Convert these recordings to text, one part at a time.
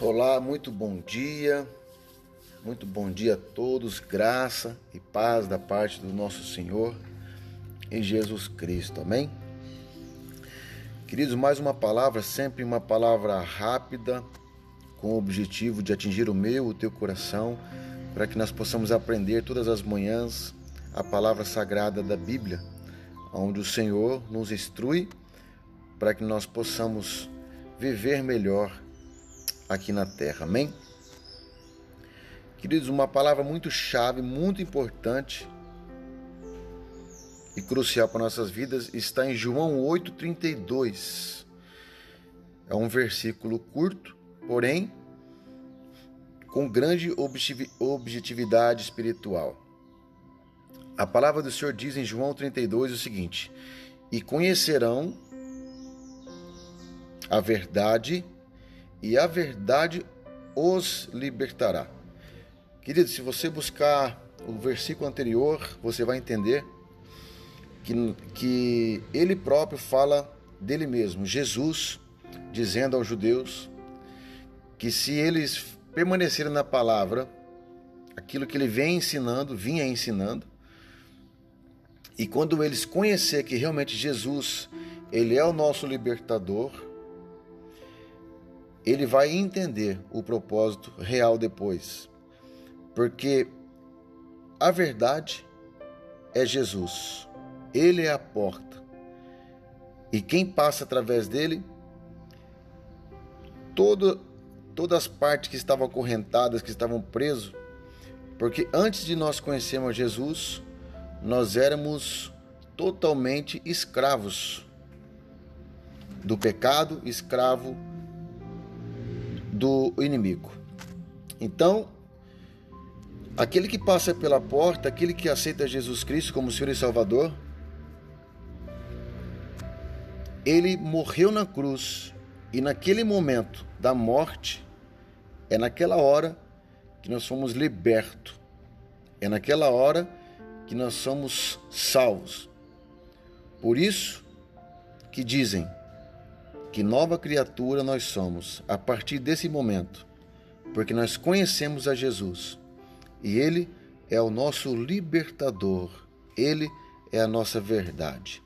Olá, muito bom dia. Muito bom dia a todos. Graça e paz da parte do nosso Senhor em Jesus Cristo. Amém? Queridos, mais uma palavra, sempre uma palavra rápida, com o objetivo de atingir o meu, o teu coração, para que nós possamos aprender todas as manhãs a palavra sagrada da Bíblia, onde o Senhor nos instrui para que nós possamos viver melhor aqui na terra. Amém? Queridos, uma palavra muito chave, muito importante e crucial para nossas vidas está em João 8:32. É um versículo curto, porém com grande objetividade espiritual. A palavra do Senhor diz em João 32 o seguinte: E conhecerão a verdade, e a verdade os libertará. Querido, se você buscar o versículo anterior, você vai entender que, que ele próprio fala dele mesmo, Jesus, dizendo aos judeus que se eles permanecerem na palavra, aquilo que ele vem ensinando, vinha ensinando, e quando eles conhecer que realmente Jesus, ele é o nosso libertador, ele vai entender o propósito real depois. Porque a verdade é Jesus. Ele é a porta. E quem passa através dele, todo, todas as partes que estavam acorrentadas, que estavam presos, porque antes de nós conhecermos Jesus, nós éramos totalmente escravos do pecado, escravo do inimigo. Então, aquele que passa pela porta, aquele que aceita Jesus Cristo como Senhor e Salvador, ele morreu na cruz e naquele momento da morte, é naquela hora que nós fomos libertos, é naquela hora que nós somos salvos. Por isso que dizem que nova criatura nós somos a partir desse momento, porque nós conhecemos a Jesus e Ele é o nosso libertador, Ele é a nossa verdade.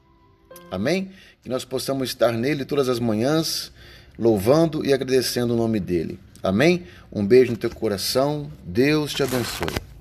Amém? Que nós possamos estar nele todas as manhãs, louvando e agradecendo o nome dele. Amém? Um beijo no teu coração, Deus te abençoe.